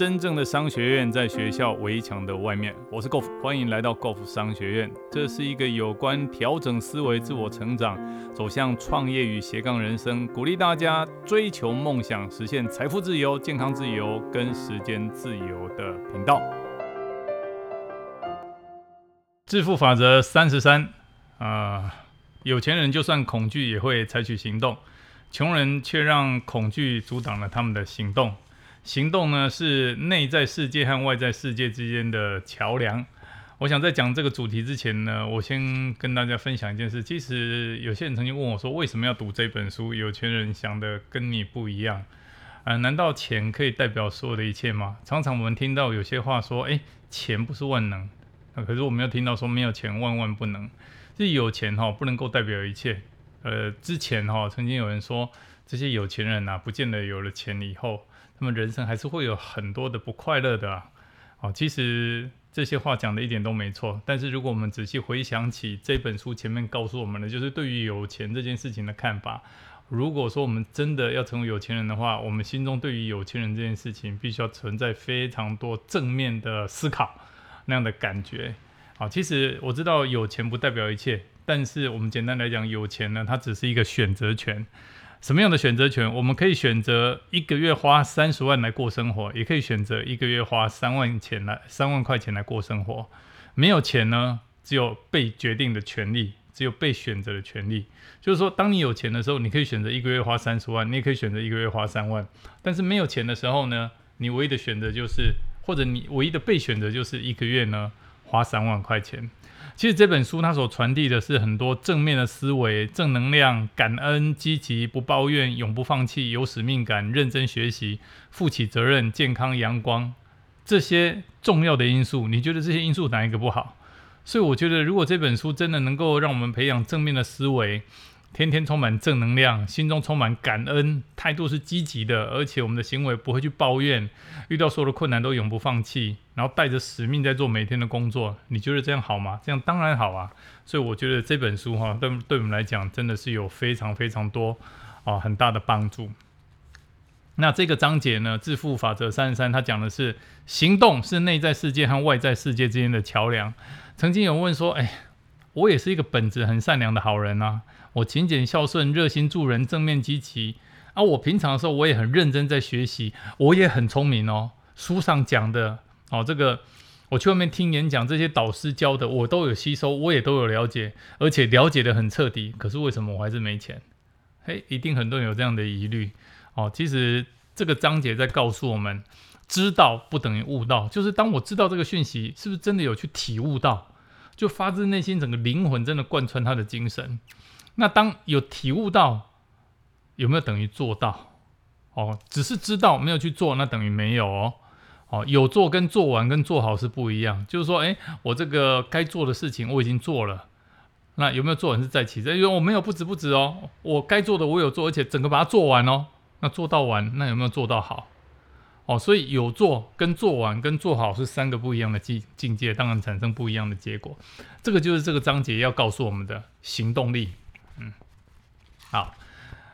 真正的商学院在学校围墙的外面。我是 Golf，欢迎来到 Golf 商学院。这是一个有关调整思维、自我成长、走向创业与斜杠人生，鼓励大家追求梦想、实现财富自由、健康自由跟时间自由的频道。致富法则三十三啊，有钱人就算恐惧也会采取行动，穷人却让恐惧阻挡了他们的行动。行动呢是内在世界和外在世界之间的桥梁。我想在讲这个主题之前呢，我先跟大家分享一件事。其实有些人曾经问我说，为什么要读这本书？有钱人想的跟你不一样。啊，难道钱可以代表所有的一切吗？常常我们听到有些话说，诶，钱不是万能。啊，可是我们要听到说，没有钱万万不能。是有钱哈，不能够代表一切。呃，之前哈，曾经有人说，这些有钱人呐，不见得有了钱以后。那么人生还是会有很多的不快乐的啊！哦，其实这些话讲的一点都没错。但是如果我们仔细回想起这本书前面告诉我们的，就是对于有钱这件事情的看法。如果说我们真的要成为有钱人的话，我们心中对于有钱人这件事情，必须要存在非常多正面的思考那样的感觉。好，其实我知道有钱不代表一切，但是我们简单来讲，有钱呢，它只是一个选择权。什么样的选择权？我们可以选择一个月花三十万来过生活，也可以选择一个月花三万钱来三万块钱来过生活。没有钱呢，只有被决定的权利，只有被选择的权利。就是说，当你有钱的时候，你可以选择一个月花三十万，你也可以选择一个月花三万。但是没有钱的时候呢，你唯一的选择就是，或者你唯一的被选择就是一个月呢花三万块钱。其实这本书它所传递的是很多正面的思维、正能量、感恩、积极、不抱怨、永不放弃、有使命感、认真学习、负起责任、健康、阳光这些重要的因素。你觉得这些因素哪一个不好？所以我觉得，如果这本书真的能够让我们培养正面的思维，天天充满正能量，心中充满感恩，态度是积极的，而且我们的行为不会去抱怨，遇到所有的困难都永不放弃，然后带着使命在做每天的工作。你觉得这样好吗？这样当然好啊。所以我觉得这本书哈，对对我们来讲真的是有非常非常多啊很大的帮助。那这个章节呢，《致富法则三十三》，它讲的是行动是内在世界和外在世界之间的桥梁。曾经有问说，哎，我也是一个本质很善良的好人啊。我勤俭孝顺、热心助人、正面积极啊！我平常的时候我也很认真在学习，我也很聪明哦。书上讲的哦，这个我去外面听演讲，这些导师教的我都有吸收，我也都有了解，而且了解的很彻底。可是为什么我还是没钱？嘿，一定很多人有这样的疑虑哦。其实这个章节在告诉我们，知道不等于悟到，就是当我知道这个讯息，是不是真的有去体悟到，就发自内心整个灵魂真的贯穿他的精神。那当有体悟到，有没有等于做到？哦，只是知道没有去做，那等于没有哦。哦，有做跟做完跟做好是不一样。就是说，诶，我这个该做的事情我已经做了，那有没有做完是在其次？因为我没有不止不止哦，我该做的我有做，而且整个把它做完哦。那做到完，那有没有做到好？哦，所以有做跟做完跟做好是三个不一样的境境界，当然产生不一样的结果。这个就是这个章节要告诉我们的行动力。好，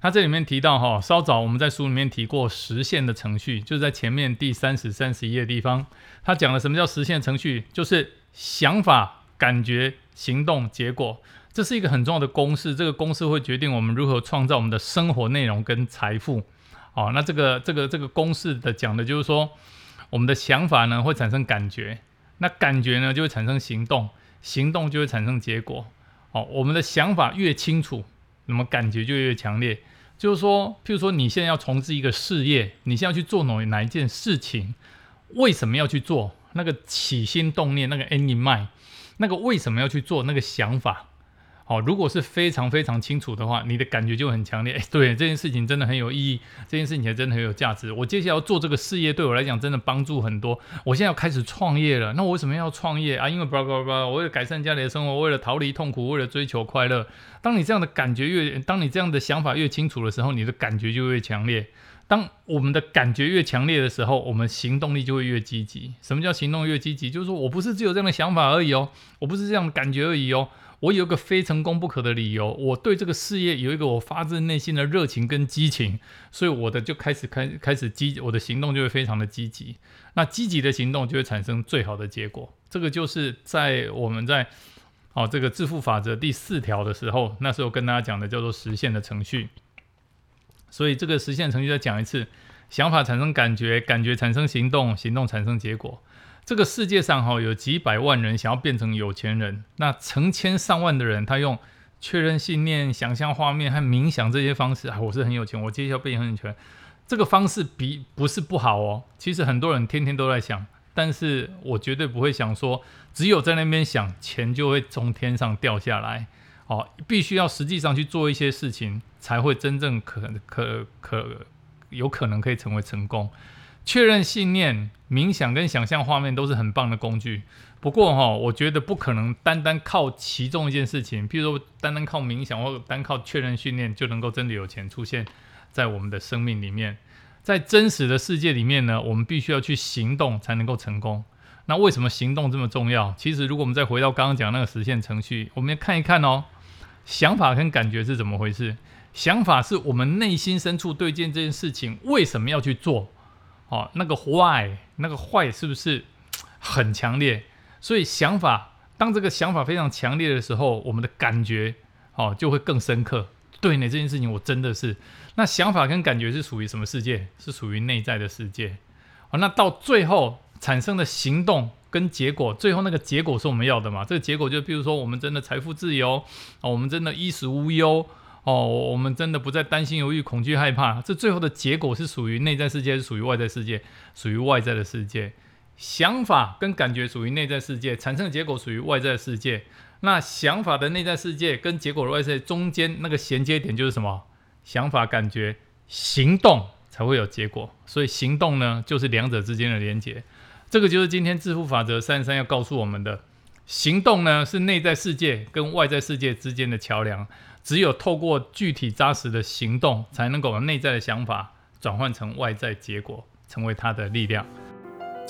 他这里面提到哈，稍早我们在书里面提过实现的程序，就是在前面第三十三十一页地方，他讲了什么叫实现程序，就是想法、感觉、行动、结果，这是一个很重要的公式，这个公式会决定我们如何创造我们的生活内容跟财富。哦，那这个这个这个公式的讲的就是说，我们的想法呢会产生感觉，那感觉呢就会产生行动，行动就会产生结果。哦，我们的想法越清楚，那么感觉就越强烈。就是说，譬如说，你现在要从事一个事业，你现在要去做哪哪一件事情，为什么要去做？那个起心动念，那个 end in mind，那个为什么要去做？那个想法。哦，如果是非常非常清楚的话，你的感觉就很强烈。哎，对，这件事情真的很有意义，这件事情真的很有价值。我接下来要做这个事业，对我来讲真的帮助很多。我现在要开始创业了，那我为什么要创业啊？因为叭叭叭，为了改善家里的生活，为了逃离痛苦，为了追求快乐。当你这样的感觉越，当你这样的想法越清楚的时候，你的感觉就越强烈。当我们的感觉越强烈的时候，我们行动力就会越积极。什么叫行动越积极？就是说我不是只有这样的想法而已哦，我不是这样的感觉而已哦。我有一个非成功不可的理由，我对这个事业有一个我发自内心的热情跟激情，所以我的就开始开开始积，我的行动就会非常的积极。那积极的行动就会产生最好的结果。这个就是在我们在哦这个致富法则第四条的时候，那时候跟大家讲的叫做实现的程序。所以这个实现程序再讲一次：想法产生感觉，感觉产生行动，行动产生结果。这个世界上哈有几百万人想要变成有钱人，那成千上万的人他用确认信念、想象画面和冥想这些方式啊，我是很有钱，我接下来变很有钱。这个方式比不是不好哦，其实很多人天天都在想，但是我绝对不会想说，只有在那边想，钱就会从天上掉下来。哦，必须要实际上去做一些事情，才会真正可可可有可能可以成为成功。确认信念、冥想跟想象画面都是很棒的工具。不过哈，我觉得不可能单单靠其中一件事情，譬如说单单靠冥想或单靠确认训练就能够真的有钱出现在我们的生命里面。在真实的世界里面呢，我们必须要去行动才能够成功。那为什么行动这么重要？其实如果我们再回到刚刚讲那个实现程序，我们要看一看哦，想法跟感觉是怎么回事？想法是我们内心深处对这件这件事情为什么要去做？哦，那个 why，那个坏是不是很强烈？所以想法，当这个想法非常强烈的时候，我们的感觉哦就会更深刻。对呢，这件事情我真的是，那想法跟感觉是属于什么世界？是属于内在的世界。哦，那到最后产生的行动跟结果，最后那个结果是我们要的嘛？这个结果就比如说，我们真的财富自由，哦，我们真的衣食无忧。哦，我们真的不再担心、犹豫、恐惧、害怕，这最后的结果是属于内在世界，是属于外在世界，属于外在的世界。想法跟感觉属于内在世界，产生的结果属于外在世界。那想法的内在世界跟结果的外在中间那个衔接点就是什么？想法、感觉、行动才会有结果。所以行动呢，就是两者之间的连接。这个就是今天致富法则三十三要告诉我们的：行动呢，是内在世界跟外在世界之间的桥梁。只有透过具体扎实的行动，才能够把内在的想法转换成外在结果，成为它的力量。